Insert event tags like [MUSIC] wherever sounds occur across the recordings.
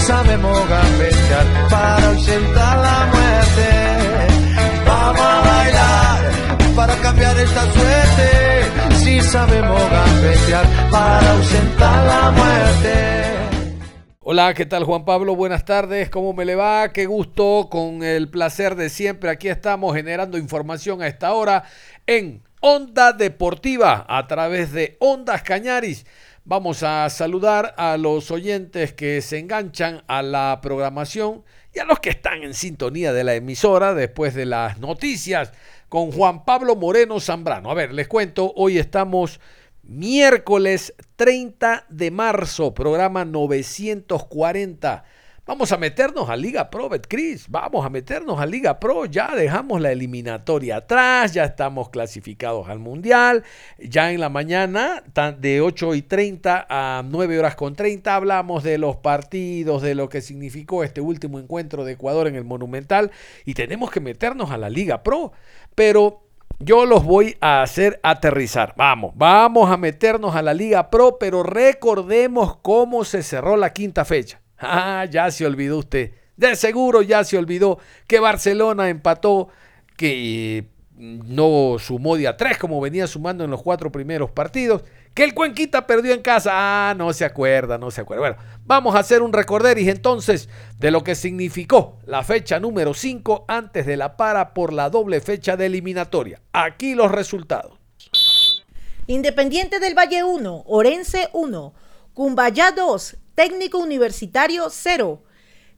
Sabemos gambetear para ausentar la muerte. Vamos a bailar para cambiar esta suerte. Si sabemos gambetear para ausentar la muerte. Hola, ¿qué tal Juan Pablo? Buenas tardes, ¿cómo me le va? Qué gusto, con el placer de siempre. Aquí estamos generando información a esta hora en Onda Deportiva a través de Ondas Cañaris. Vamos a saludar a los oyentes que se enganchan a la programación y a los que están en sintonía de la emisora después de las noticias con Juan Pablo Moreno Zambrano. A ver, les cuento, hoy estamos miércoles 30 de marzo, programa 940 Vamos a meternos a Liga Pro, Betcris. Vamos a meternos a Liga Pro. Ya dejamos la eliminatoria atrás. Ya estamos clasificados al Mundial. Ya en la mañana, de 8 y 30 a 9 horas con 30, hablamos de los partidos, de lo que significó este último encuentro de Ecuador en el Monumental. Y tenemos que meternos a la Liga Pro. Pero yo los voy a hacer aterrizar. Vamos, vamos a meternos a la Liga Pro, pero recordemos cómo se cerró la quinta fecha. Ah, ya se olvidó usted. De seguro ya se olvidó que Barcelona empató, que no sumó día 3 como venía sumando en los cuatro primeros partidos, que el Cuenquita perdió en casa. Ah, no se acuerda, no se acuerda. Bueno, vamos a hacer un recorderis entonces de lo que significó la fecha número 5 antes de la para por la doble fecha de eliminatoria. Aquí los resultados. Independiente del Valle 1, Orense 1, Cumbayá 2, Técnico Universitario 0.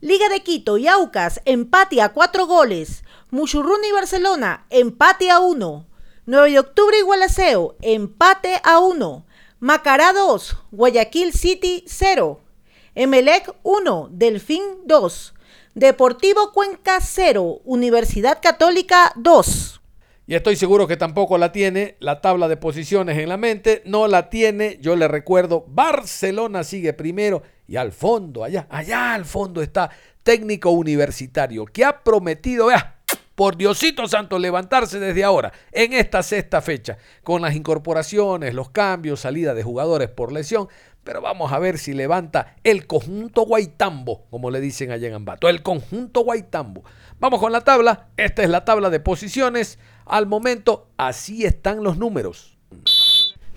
Liga de Quito y Aucas, empate a 4 goles. Muchurruna y Barcelona, empate a 1. 9 de octubre y Gualaceo, empate a 1. Macará 2, Guayaquil City 0. Emelec 1, Delfín 2. Deportivo Cuenca 0, Universidad Católica 2 y estoy seguro que tampoco la tiene la tabla de posiciones en la mente, no la tiene, yo le recuerdo, Barcelona sigue primero y al fondo, allá, allá al fondo está técnico universitario que ha prometido, vea, por Diosito Santo, levantarse desde ahora, en esta sexta fecha, con las incorporaciones, los cambios, salida de jugadores por lesión, pero vamos a ver si levanta el conjunto Guaitambo, como le dicen allá en Ambato, el conjunto Guaitambo. Vamos con la tabla, esta es la tabla de posiciones. Al momento, así están los números.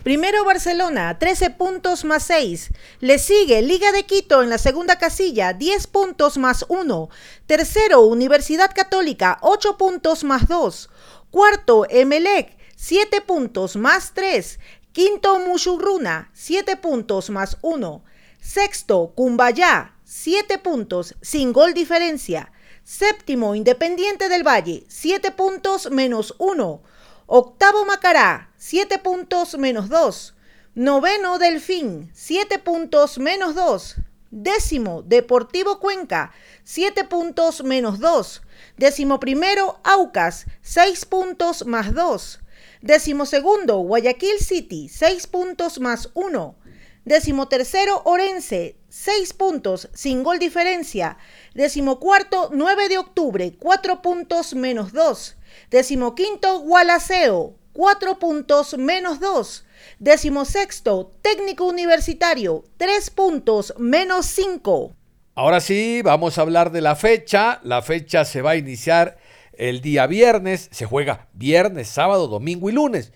Primero Barcelona, 13 puntos más 6. Le sigue Liga de Quito en la segunda casilla, 10 puntos más 1. Tercero, Universidad Católica, 8 puntos más 2. Cuarto, Emelec, 7 puntos más 3. Quinto, Mushurruna, 7 puntos más 1. Sexto, Cumbayá, 7 puntos, sin gol diferencia. Séptimo, Independiente del Valle, 7 puntos menos 1. Octavo, Macará, 7 puntos menos 2. Noveno, Delfín, 7 puntos menos 2. Décimo, Deportivo Cuenca, 7 puntos menos 2. Décimo primero, Aucas, 6 puntos más 2. Décimo segundo, Guayaquil City, 6 puntos más 1. Décimo tercero, Orense, 6 puntos, sin gol diferencia. Décimo cuarto, 9 de octubre, 4 puntos menos 2. Décimo quinto, Gualaceo, 4 puntos menos 2. Décimo sexto, técnico universitario, 3 puntos menos 5. Ahora sí, vamos a hablar de la fecha. La fecha se va a iniciar el día viernes. Se juega viernes, sábado, domingo y lunes.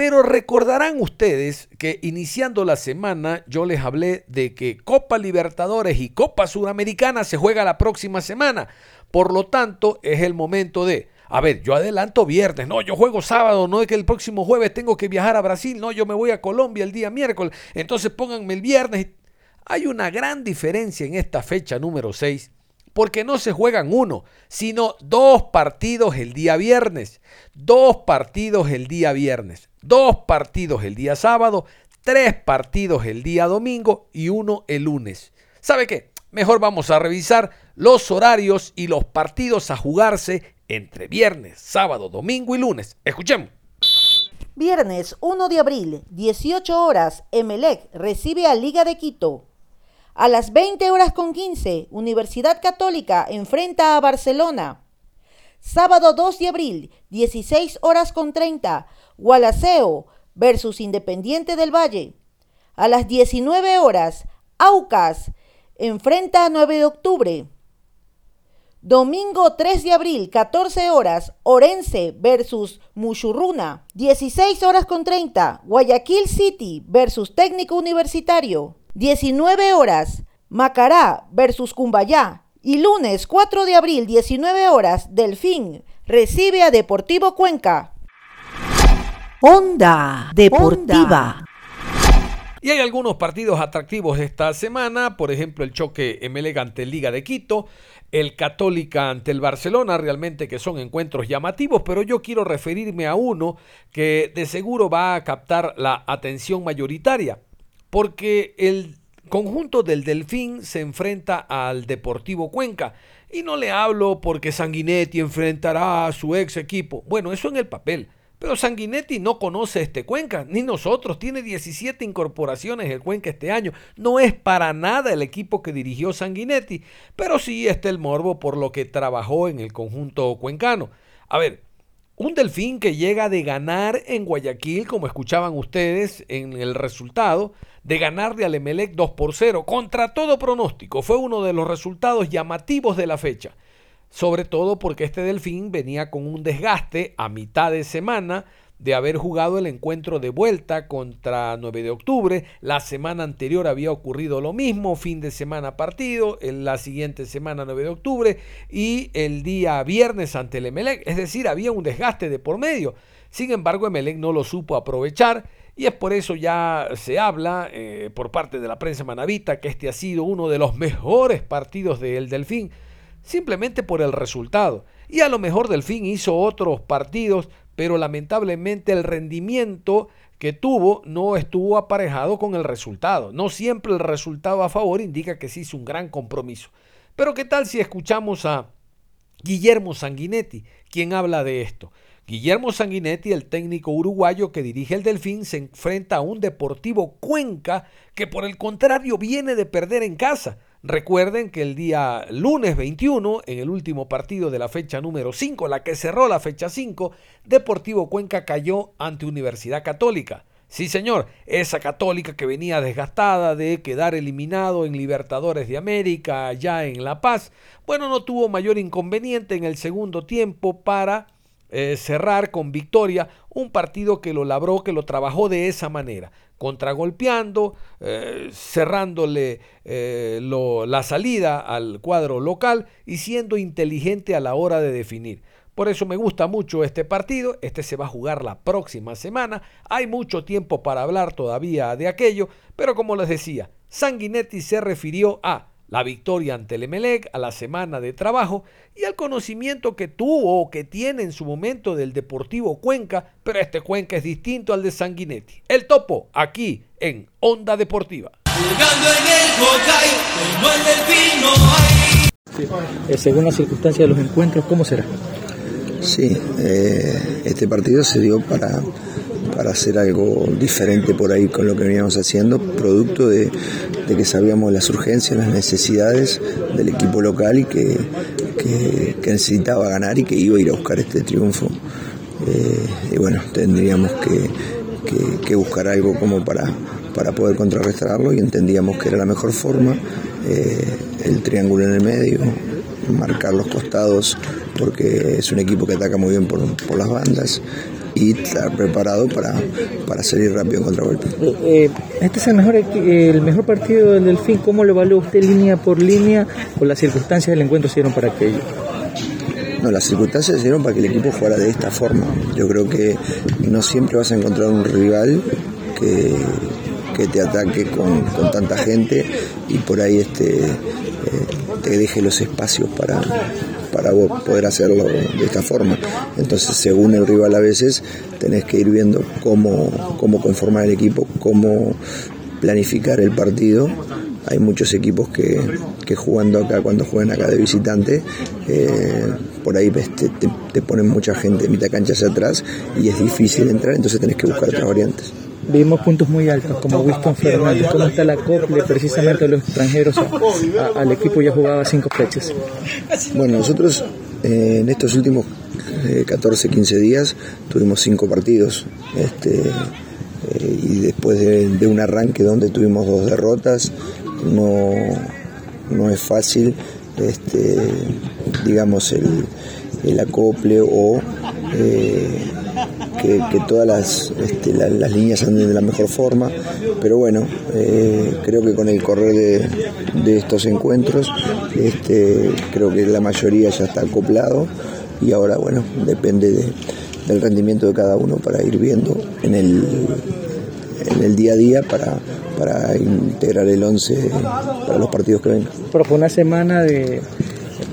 Pero recordarán ustedes que iniciando la semana yo les hablé de que Copa Libertadores y Copa Sudamericana se juega la próxima semana. Por lo tanto, es el momento de, a ver, yo adelanto viernes, no, yo juego sábado, no es que el próximo jueves tengo que viajar a Brasil, no, yo me voy a Colombia el día miércoles, entonces pónganme el viernes. Hay una gran diferencia en esta fecha número 6 porque no se juegan uno, sino dos partidos el día viernes, dos partidos el día viernes, dos partidos el día sábado, tres partidos el día domingo y uno el lunes. ¿Sabe qué? Mejor vamos a revisar los horarios y los partidos a jugarse entre viernes, sábado, domingo y lunes. Escuchemos. Viernes 1 de abril, 18 horas, Emelec recibe a Liga de Quito. A las 20 horas con 15, Universidad Católica enfrenta a Barcelona. Sábado 2 de abril, 16 horas con 30, Gualaceo versus Independiente del Valle. A las 19 horas, Aucas enfrenta a 9 de octubre. Domingo 3 de abril, 14 horas, Orense versus Muchurruna. 16 horas con 30, Guayaquil City versus Técnico Universitario. 19 horas, Macará versus Cumbayá. Y lunes 4 de abril, 19 horas, Delfín recibe a Deportivo Cuenca. Onda Deportiva. Y hay algunos partidos atractivos esta semana, por ejemplo el choque MLG ante Liga de Quito, el Católica ante el Barcelona, realmente que son encuentros llamativos, pero yo quiero referirme a uno que de seguro va a captar la atención mayoritaria, porque el conjunto del Delfín se enfrenta al Deportivo Cuenca. Y no le hablo porque Sanguinetti enfrentará a su ex equipo. Bueno, eso en el papel. Pero Sanguinetti no conoce este Cuenca, ni nosotros. Tiene 17 incorporaciones el Cuenca este año. No es para nada el equipo que dirigió Sanguinetti, pero sí está el morbo por lo que trabajó en el conjunto cuencano. A ver, un delfín que llega de ganar en Guayaquil, como escuchaban ustedes en el resultado, de ganarle al Emelec 2 por 0, contra todo pronóstico. Fue uno de los resultados llamativos de la fecha sobre todo porque este Delfín venía con un desgaste a mitad de semana de haber jugado el encuentro de vuelta contra 9 de octubre. La semana anterior había ocurrido lo mismo, fin de semana partido, en la siguiente semana 9 de octubre y el día viernes ante el Emelec. Es decir, había un desgaste de por medio. Sin embargo, Emelec no lo supo aprovechar y es por eso ya se habla eh, por parte de la prensa manavita que este ha sido uno de los mejores partidos del Delfín simplemente por el resultado. Y a lo mejor Delfín hizo otros partidos, pero lamentablemente el rendimiento que tuvo no estuvo aparejado con el resultado. No siempre el resultado a favor indica que se hizo un gran compromiso. Pero ¿qué tal si escuchamos a Guillermo Sanguinetti, quien habla de esto? Guillermo Sanguinetti, el técnico uruguayo que dirige el Delfín, se enfrenta a un Deportivo Cuenca que por el contrario viene de perder en casa. Recuerden que el día lunes 21, en el último partido de la fecha número 5, la que cerró la fecha 5, Deportivo Cuenca cayó ante Universidad Católica. Sí, señor, esa católica que venía desgastada de quedar eliminado en Libertadores de América, ya en La Paz, bueno, no tuvo mayor inconveniente en el segundo tiempo para eh, cerrar con victoria un partido que lo labró, que lo trabajó de esa manera, contragolpeando, eh, cerrándole eh, la salida al cuadro local y siendo inteligente a la hora de definir. Por eso me gusta mucho este partido. Este se va a jugar la próxima semana. Hay mucho tiempo para hablar todavía de aquello, pero como les decía, Sanguinetti se refirió a la victoria ante el Emelec, a la semana de trabajo y al conocimiento que tuvo o que tiene en su momento del Deportivo Cuenca, pero este Cuenca es distinto al de Sanguinetti. El topo, aquí en Onda Deportiva. Eh, según las circunstancias de los encuentros, ¿cómo será? Sí, eh, este partido se dio para para hacer algo diferente por ahí con lo que veníamos haciendo, producto de, que sabíamos las urgencias, las necesidades del equipo local y que, necesitaba ganar y que iba a ir a buscar este triunfo. Eh, y bueno, tendríamos que, buscar algo como para, para poder contrarrestarlo y entendíamos que era la mejor forma, eh, el triángulo en el medio, marcar los costados porque es un equipo que ataca muy bien por, por las bandas y estar preparado para, para salir rápido en contragolpe. Eh, eh, este es el mejor, el mejor partido del Delfín. ¿Cómo lo evalúa usted línea por línea o las circunstancias del encuentro se dieron para aquello? No, las circunstancias se dieron para que el equipo jugara de esta forma. Yo creo que no siempre vas a encontrar un rival que, que te ataque con, con, tanta gente y por ahí este, eh, te deje los espacios para, para vos poder hacerlo de esta forma. Entonces, según el rival a veces, tenés que ir viendo cómo, cómo conformar el equipo, cómo planificar el partido. Hay muchos equipos que, que jugando acá, cuando juegan acá de visitante, eh, por ahí ves, te, te- te ponen mucha gente de mitad cancha hacia atrás y es difícil entrar, entonces tenés que buscar otras variantes. Vimos puntos muy altos como Winston Fernández. ¿Cómo está la acople precisamente de los extranjeros [LAUGHS] a- a- al equipo? Ya jugaba cinco fechas. Bueno, nosotros eh, en estos últimos eh, 14, 15 días tuvimos cinco partidos. Este, eh, y después de, de un arranque donde tuvimos dos derrotas, no, no es fácil, este, digamos, el, el acople o eh, que, que todas las, este, la- las líneas anden de la mejor forma. Pero bueno, eh, creo que con el correr de, de estos encuentros, este, creo que la mayoría ya está acoplado y ahora, bueno, depende de- del rendimiento de cada uno para ir viendo en el, en el día a día para, para integrar el 11 para los partidos que vengan. Pero fue una semana de,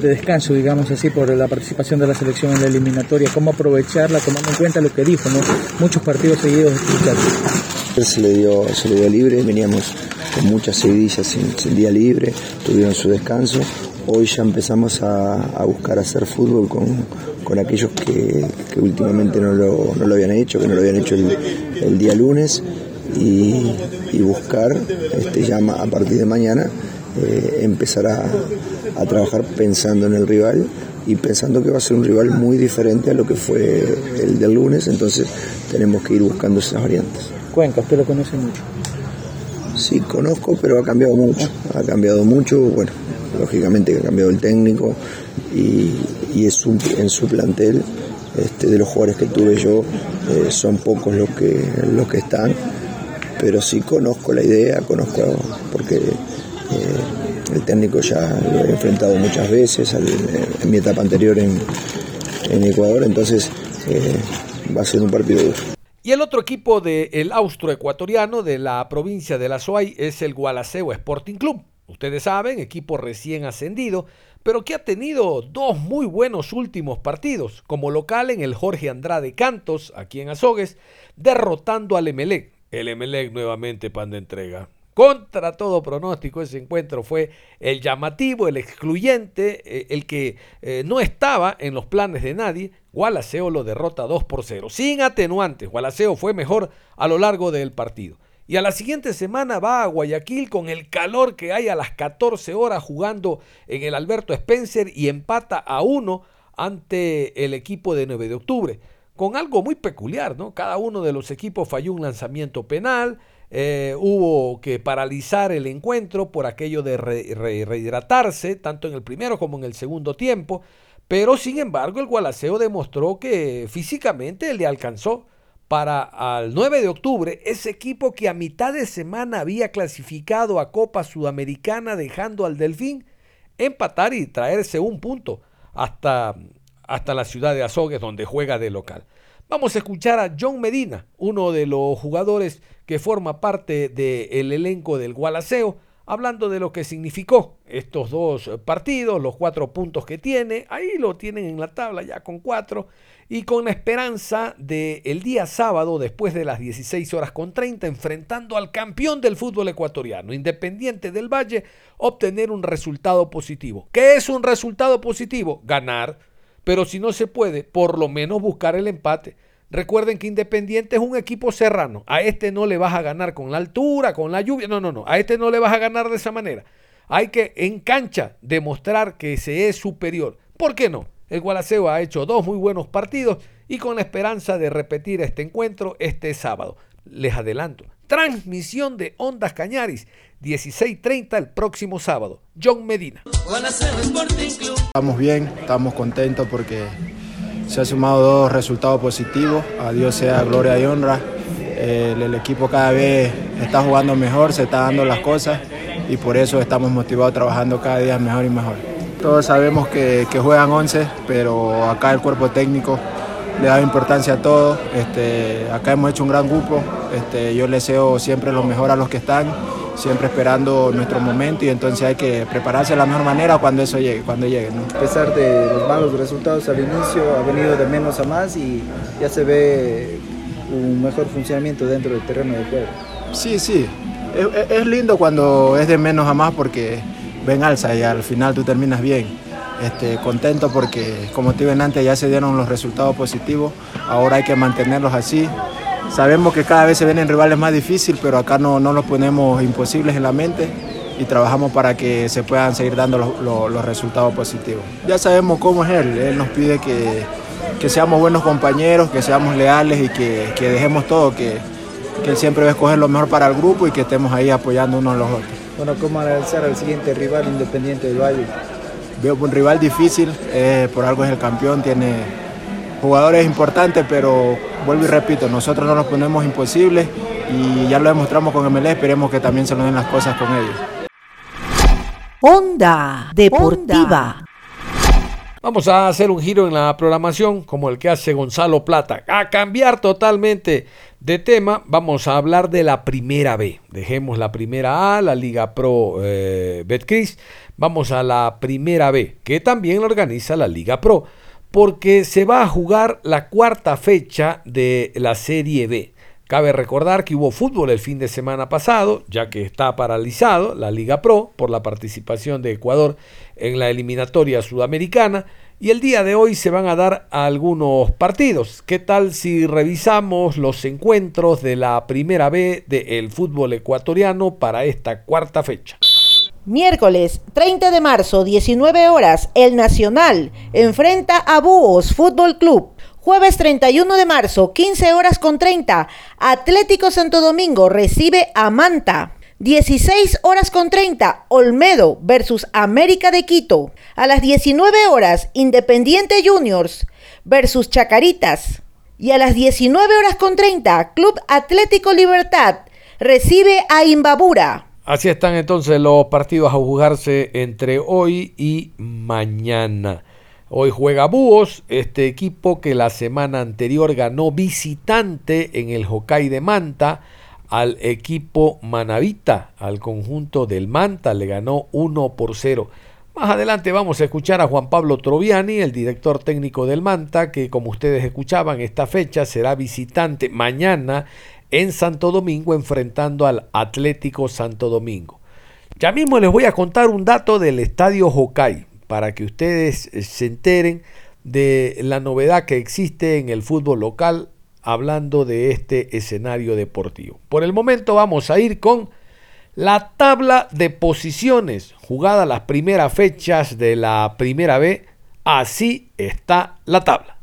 de descanso, digamos así, por la participación de la selección en la eliminatoria. ¿Cómo aprovecharla tomando en cuenta lo que dijo, ¿no? Muchos partidos seguidos. Se le dio, se le dio libre, veníamos con muchas seguidillas sin, día libre, tuvieron su descanso. Hoy ya empezamos a, a buscar hacer fútbol con, con aquellos que, que últimamente no lo, no lo habían hecho, que no lo habían hecho el, día lunes, y, y buscar este, ya a partir de mañana eh, empezar a, a trabajar pensando en el rival y pensando que va a ser un rival muy diferente a lo que fue el del lunes, entonces tenemos que ir buscando esas variantes. Cuenca, usted lo conoce mucho. Sí, conozco, pero ha cambiado mucho. Ha cambiado mucho, bueno, lógicamente que ha cambiado el técnico y, y es un- en su plantel, este, de los jugadores que tuve yo, eh, son pocos los que, los que están, pero sí conozco la idea, conozco, porque eh, el técnico ya lo he enfrentado muchas veces en mi etapa anterior en, Ecuador, entonces eh, va a ser un partido duro. Y el otro equipo del austroecuatoriano de la provincia de La Suay es el Gualaceo Sporting Club. Ustedes saben, equipo recién ascendido, pero que ha tenido dos muy buenos últimos partidos, como local en el Jorge Andrade Cantos, aquí en Azogues, derrotando al Emelec. El Emelec nuevamente pan de entrega. Contra todo pronóstico, ese encuentro fue el llamativo, el excluyente, eh, el que eh, no estaba en los planes de nadie. Gualaceo lo derrota 2 por 0, sin atenuantes. Gualaceo fue mejor a lo largo del partido. Y a la siguiente semana va a Guayaquil con el calor que hay a las 14 horas jugando en el Alberto Spencer y empata a uno ante el equipo de 9 de octubre. Con algo muy peculiar, ¿no? Cada uno de los equipos falló un lanzamiento penal, eh, hubo que paralizar el encuentro por aquello de re- re- rehidratarse, tanto en el primero como en el segundo tiempo, pero sin embargo el Gualaceo demostró que físicamente le alcanzó para al 9 de octubre, ese equipo que a mitad de semana había clasificado a Copa Sudamericana dejando al Delfín empatar y traerse un punto hasta, hasta la ciudad de Azogues donde juega de local. Vamos a escuchar a John Medina, uno de los jugadores que forma parte del elenco del Gualaceo, hablando de lo que significó estos dos partidos, los cuatro puntos que tiene, ahí lo tienen en la tabla ya con cuatro, y con la esperanza de el día sábado, después de las 16 horas con 30, enfrentando al campeón del fútbol ecuatoriano, Independiente del Valle, obtener un resultado positivo. ¿Qué es un resultado positivo? Ganar, pero si no se puede, por lo menos buscar el empate. Recuerden que Independiente es un equipo serrano. A este no le vas a ganar con la altura, con la lluvia. No, no, no. A este no le vas a ganar de esa manera. Hay que en cancha demostrar que se es superior. ¿Por qué no? El Gualaceo ha hecho dos muy buenos partidos y con la esperanza de repetir este encuentro este sábado. Les adelanto. Transmisión de Ondas Cañaris, 16.30 el próximo sábado. John Medina. Estamos bien, estamos contentos porque se han sumado dos resultados positivos. A Dios sea gloria y honra. El, equipo cada vez está jugando mejor, se está dando las cosas y por eso estamos motivados trabajando cada día mejor y mejor. Todos sabemos que, que juegan 11, pero acá el cuerpo técnico le da importancia a todo. Este, acá hemos hecho un gran grupo. Este, yo les deseo siempre lo mejor a los que están siempre esperando nuestro momento y entonces hay que prepararse de la mejor manera cuando eso llegue, cuando llegue. A pesar de los malos resultados al inicio, ha venido de menos a más y ya se ve un mejor funcionamiento dentro del terreno de juego. Sí, sí, es, es lindo cuando es de menos a más porque ven alza y al final tú terminas bien. Este, contento porque, como te dije antes, ya se dieron los resultados positivos, ahora hay que mantenerlos así. Sabemos que cada vez se vienen rivales más difíciles, pero acá no, no los ponemos imposibles en la mente y trabajamos para que se puedan seguir dando los, los, resultados positivos. Ya sabemos cómo es él, él nos pide que, que seamos buenos compañeros, que seamos leales y que, que dejemos todo, que, que él siempre va a escoger lo mejor para el grupo y que estemos ahí apoyando unos a los otros. Bueno, ¿cómo analizar al siguiente rival Independiente del Valle? Veo un rival difícil, eh, por algo es el campeón, tiene jugadores importantes, pero vuelvo y repito, nosotros no nos ponemos imposibles y ya lo demostramos con MLE, esperemos que también se nos den las cosas con ellos. Onda Deportiva. Vamos a hacer un giro en la programación como el que hace Gonzalo Plata. A cambiar totalmente de tema, vamos a hablar de la primera B. Dejemos la primera A, la Liga Pro eh, Betcris. Vamos a la primera B, que también organiza la Liga Pro, porque se va a jugar la cuarta fecha de la Serie B. Cabe recordar que hubo fútbol el fin de semana pasado, ya que está paralizado la Liga Pro por la participación de Ecuador en la eliminatoria sudamericana. Y el día de hoy se van a dar algunos partidos. ¿Qué tal si revisamos los encuentros de la primera B del fútbol ecuatoriano para esta cuarta fecha? Miércoles 30 de marzo, 19 horas, el Nacional enfrenta a Búhos Fútbol Club. Jueves 31 de marzo, 15 horas con 30, Atlético Santo Domingo recibe a Manta. 16 horas con 30, Olmedo versus América de Quito. A las 19 horas, Independiente Juniors versus Chacaritas. Y a las 19 horas con 30, Club Atlético Libertad recibe a Imbabura. Así están entonces los partidos a jugarse entre hoy y mañana. Hoy juega Búhos, este equipo que la semana anterior ganó visitante en el Hokkaido de Manta al equipo Manavita, al conjunto del Manta, le ganó 1 por 0. Más adelante vamos a escuchar a Juan Pablo Troviani, el director técnico del Manta, que como ustedes escuchaban, esta fecha será visitante mañana en Santo Domingo enfrentando al Atlético Santo Domingo. Ya mismo les voy a contar un dato del estadio Hokkaido para que ustedes se enteren de la novedad que existe en el fútbol local hablando de este escenario deportivo. Por el momento vamos a ir con la tabla de posiciones jugadas las primeras fechas de la primera B. Así está la tabla.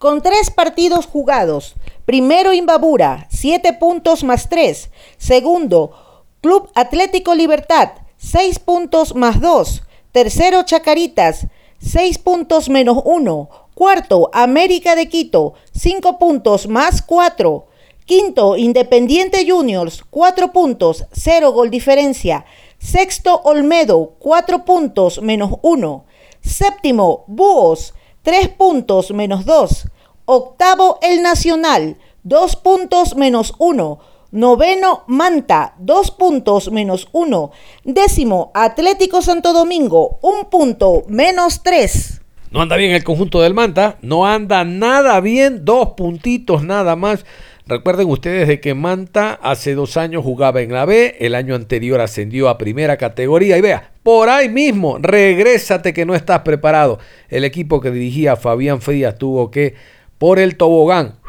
Con tres partidos jugados, primero Imbabura, 7 puntos más 3. Segundo, Club Atlético Libertad, 6 puntos más 2. Tercero, Chacaritas, 6 puntos menos 1. Cuarto, América de Quito, 5 puntos más 4. Quinto, Independiente Juniors, 4 puntos, 0 gol diferencia. Sexto, Olmedo, 4 puntos menos 1. Séptimo, Búhos, 3 puntos menos 2. Octavo, El Nacional, 2 puntos menos 1. Noveno, Manta, 2 puntos menos 1. Décimo, Atlético Santo Domingo, 1 punto menos 3. No anda bien el conjunto del Manta, no anda nada bien, dos puntitos nada más. Recuerden ustedes de que Manta hace dos años jugaba en la B, el año anterior ascendió a primera categoría y vea, por ahí mismo, regrésate que no estás preparado. El equipo que dirigía Fabián Frías tuvo que, por el tobogán,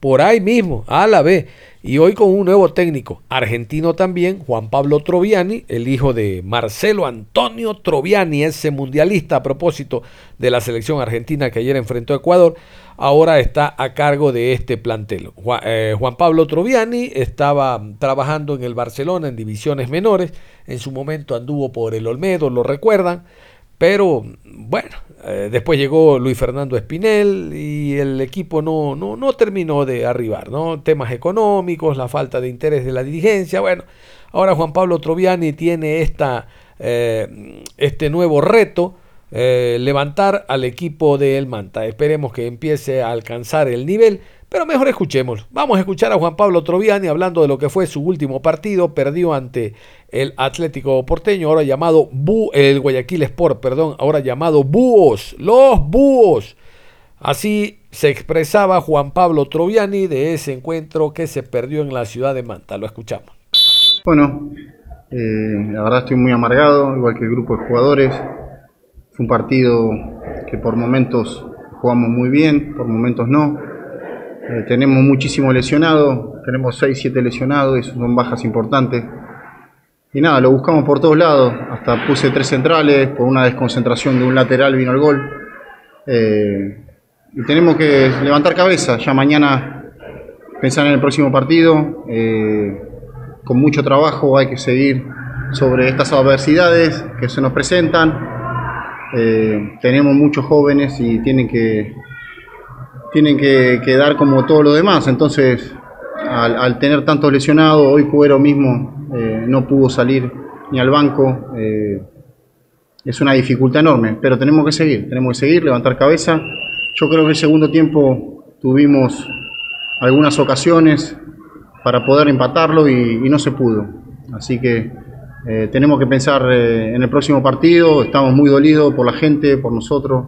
por ahí mismo, a la B. Y hoy con un nuevo técnico, argentino también, Juan Pablo Troviani, el hijo de Marcelo Antonio Troviani, ese mundialista a propósito de la selección argentina que ayer enfrentó a Ecuador, ahora está a cargo de este plantel. Juan, eh, Juan Pablo Troviani estaba trabajando en el Barcelona en divisiones menores, en su momento anduvo por el Olmedo, lo recuerdan, pero bueno, eh, después llegó Luis Fernando Espinel y el equipo no, no, no terminó de arribar, ¿no? Temas económicos, la falta de interés de la dirigencia. Bueno, ahora Juan Pablo Troviani tiene esta, eh, este nuevo reto. Eh, levantar al equipo de El Manta. Esperemos que empiece a alcanzar el nivel Pero mejor escuchemos. Vamos a escuchar a Juan Pablo Troviani hablando de lo que fue su último partido. Perdió ante el Atlético Porteño, ahora llamado el Guayaquil Sport, perdón, ahora llamado Búhos. Los Búhos. Así se expresaba Juan Pablo Troviani de ese encuentro que se perdió en la ciudad de Manta. Lo escuchamos. Bueno, eh, la verdad estoy muy amargado, igual que el grupo de jugadores. Un partido que por momentos jugamos muy bien, por momentos no. Eh, tenemos muchísimo lesionado, tenemos 6, 7 lesionados, y son bajas importantes. Y nada, lo buscamos por todos lados, hasta puse tres centrales, por una desconcentración de un lateral vino el gol. Eh, y tenemos que levantar cabeza, ya mañana pensar en el próximo partido, eh, con mucho trabajo hay que seguir sobre estas adversidades que se nos presentan. Tenemos muchos jóvenes y tienen que tienen que, dar como todo lo demás. Entonces, al, tener tantos lesionados, hoy Cuero mismo eh, no pudo salir ni al banco. Eh, es una dificultad enorme, pero tenemos que seguir, tenemos que seguir, levantar cabeza. Yo creo que el segundo tiempo tuvimos algunas ocasiones para poder empatarlo y, no se pudo. Así que eh, tenemos que pensar en el próximo partido, estamos muy dolidos por la gente, por nosotros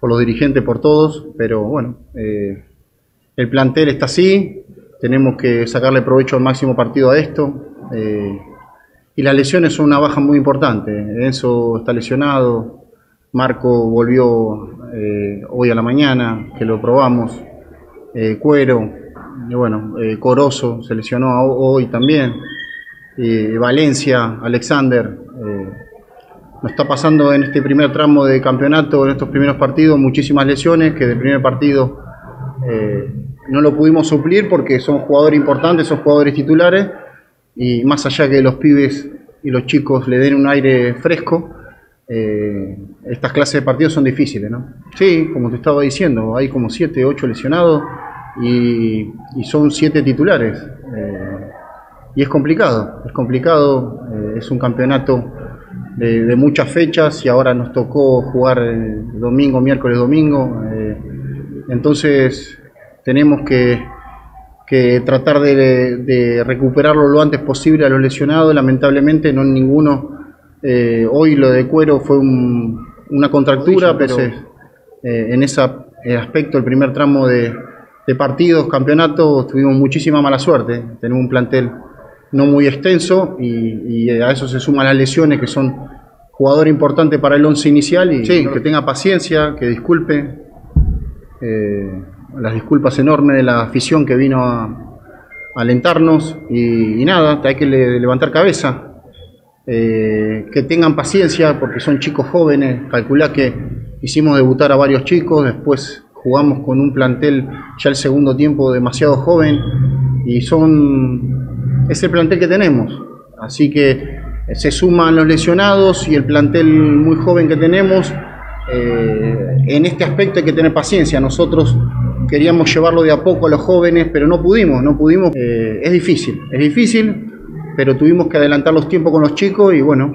por los dirigentes, por todos, pero bueno, eh, el plantel está así, tenemos que sacarle provecho al máximo partido a esto. Eh, y las lesiones son una baja muy importante. Enzo está lesionado, Marco volvió eh, hoy a la mañana, que lo probamos, Cuero, bueno, Corozo se lesionó hoy también, Valencia, Alexander nos está pasando en este primer tramo de campeonato, en estos primeros partidos, muchísimas lesiones que del primer partido eh, no lo pudimos suplir porque son jugadores importantes, son jugadores titulares y más allá que los pibes y los chicos le den un aire fresco, eh, estas clases de partidos son difíciles, ¿no? Sí, como te estaba diciendo, hay como 7, 8 lesionados y, son 7 titulares. Eh, y es complicado, es complicado, es un campeonato de, muchas fechas y ahora nos tocó jugar domingo, miércoles, domingo. Eh, entonces tenemos que, tratar de, recuperarlo lo antes posible a los lesionados. Lamentablemente no ninguno, eh, hoy lo de cuero fue una contractura, pero eh, en ese aspecto el primer tramo de, de partidos, campeonatos, tuvimos muchísima mala suerte. Tenemos un plantel no muy extenso y, a eso se suman las lesiones que son jugador importante para el once inicial y que tenga paciencia, que disculpe eh, las disculpas enormes de la afición que vino a, alentarnos y, nada, hay que levantar cabeza. Eh, que tengan paciencia porque son chicos jóvenes, calculá que hicimos debutar a varios chicos, después jugamos con un plantel ya el segundo tiempo demasiado joven y son es el plantel que tenemos. Así que eh, se suman los lesionados y el plantel muy joven que tenemos. Eh, en este aspecto hay que tener paciencia. Nosotros queríamos llevarlo de a poco a los jóvenes, pero no pudimos, no pudimos. Eh, es difícil, es difícil, pero tuvimos que adelantar los tiempos con los chicos y bueno,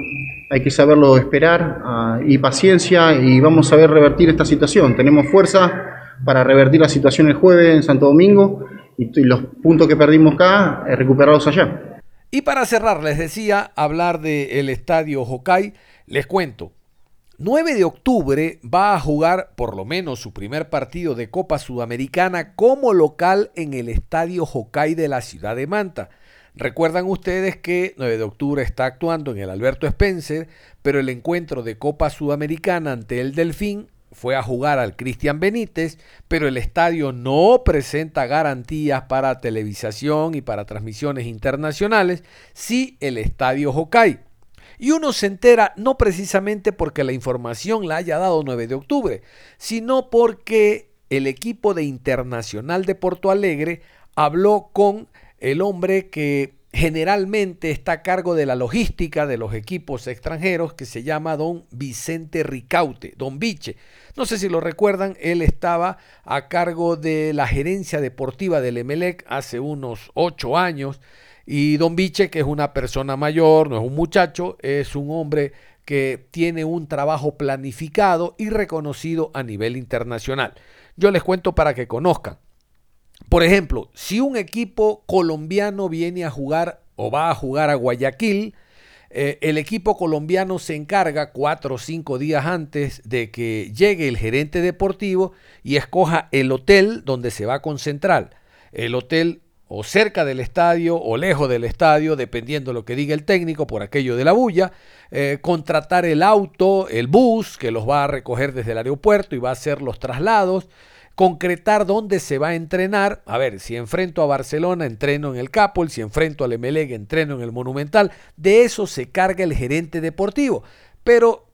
hay que saberlo esperar ah, y paciencia y vamos a ver revertir esta situación. Tenemos fuerza para revertir la situación el jueves en Santo Domingo y, los puntos que perdimos acá, eh, recuperarlos allá. Y para cerrar, les decía, hablar del estadio Hokai, les cuento. 9 de octubre va a jugar por lo menos su primer partido de Copa Sudamericana como local en el estadio Hokai de la ciudad de Manta. Recuerdan ustedes que 9 de octubre está actuando en el Alberto Spencer, pero el encuentro de Copa Sudamericana ante el Delfín fue a jugar al Cristian Benítez, pero el estadio no presenta garantías para televisación y para transmisiones internacionales, sí el estadio Hokai. Y uno se entera no precisamente porque la información la haya dado 9 de octubre, sino porque el equipo de Internacional de Porto Alegre habló con el hombre que generalmente está a cargo de la logística de los equipos extranjeros, que se llama don Vicente Ricaute, don Viche. No sé si lo recuerdan, él estaba a cargo de la gerencia deportiva del Emelec hace unos ocho años. Y don Viche, que es una persona mayor, no es un muchacho, es un hombre que tiene un trabajo planificado y reconocido a nivel internacional. Yo les cuento para que conozcan. Por ejemplo, si un equipo colombiano viene a jugar o va a jugar a Guayaquil, eh, el equipo colombiano se encarga cuatro o cinco días antes de que llegue el gerente deportivo y escoja el hotel donde se va a concentrar. El hotel o cerca del estadio o lejos del estadio, dependiendo de lo que diga el técnico por aquello de la bulla, eh, contratar el auto, el bus que los va a recoger desde el aeropuerto y va a hacer los traslados, concretar dónde se va a entrenar. A ver, si enfrento a Barcelona, entreno en el Capol, si enfrento al Emelec, entreno en el Monumental. De eso se carga el gerente deportivo. Pero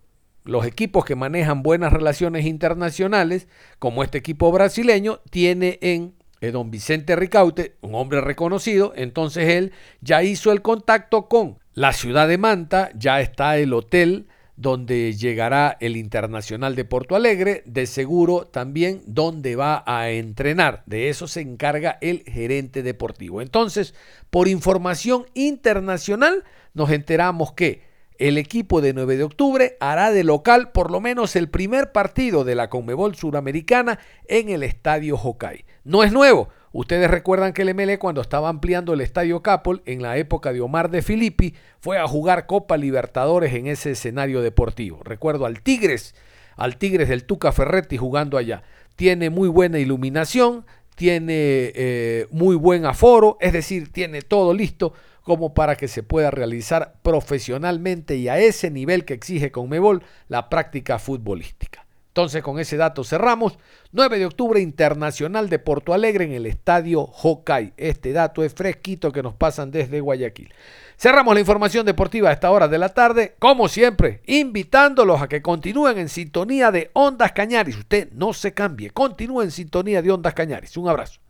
los equipos que manejan buenas relaciones internacionales, como este equipo brasileño, tiene en eh, don Vicente Ricaute, un hombre reconocido, entonces él ya hizo el contacto con la ciudad de Manta, ya está el hotel donde llegará el Internacional de Porto Alegre, de seguro también donde va a entrenar. De eso se encarga el gerente deportivo. Entonces, por información internacional, nos enteramos que el equipo de 9 de octubre hará de local por lo menos el primer partido de la Conmebol Suramericana en el Estadio Hokkaido. No es nuevo. Ustedes recuerdan que el MLE cuando estaba ampliando el Estadio Capol en la época de Omar de Filippi fue a jugar Copa Libertadores en ese escenario deportivo. Recuerdo al Tigres, al Tigres del Tuca Ferretti jugando allá. Tiene muy buena iluminación, tiene eh, muy buen aforo, es decir, tiene todo listo como para que se pueda realizar profesionalmente y a ese nivel que exige Conmebol la práctica futbolística. Entonces con ese dato cerramos. 9 de octubre Internacional de Porto Alegre en el Estadio Hokkaido. Este dato es fresquito que nos pasan desde Guayaquil. Cerramos la información deportiva a esta hora de la tarde, como siempre, invitándolos a que continúen en sintonía de Ondas Cañaris. Usted no se cambie, continúe en sintonía de Ondas Cañaris. Un abrazo.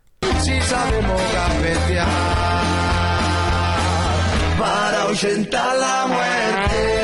para la muerte.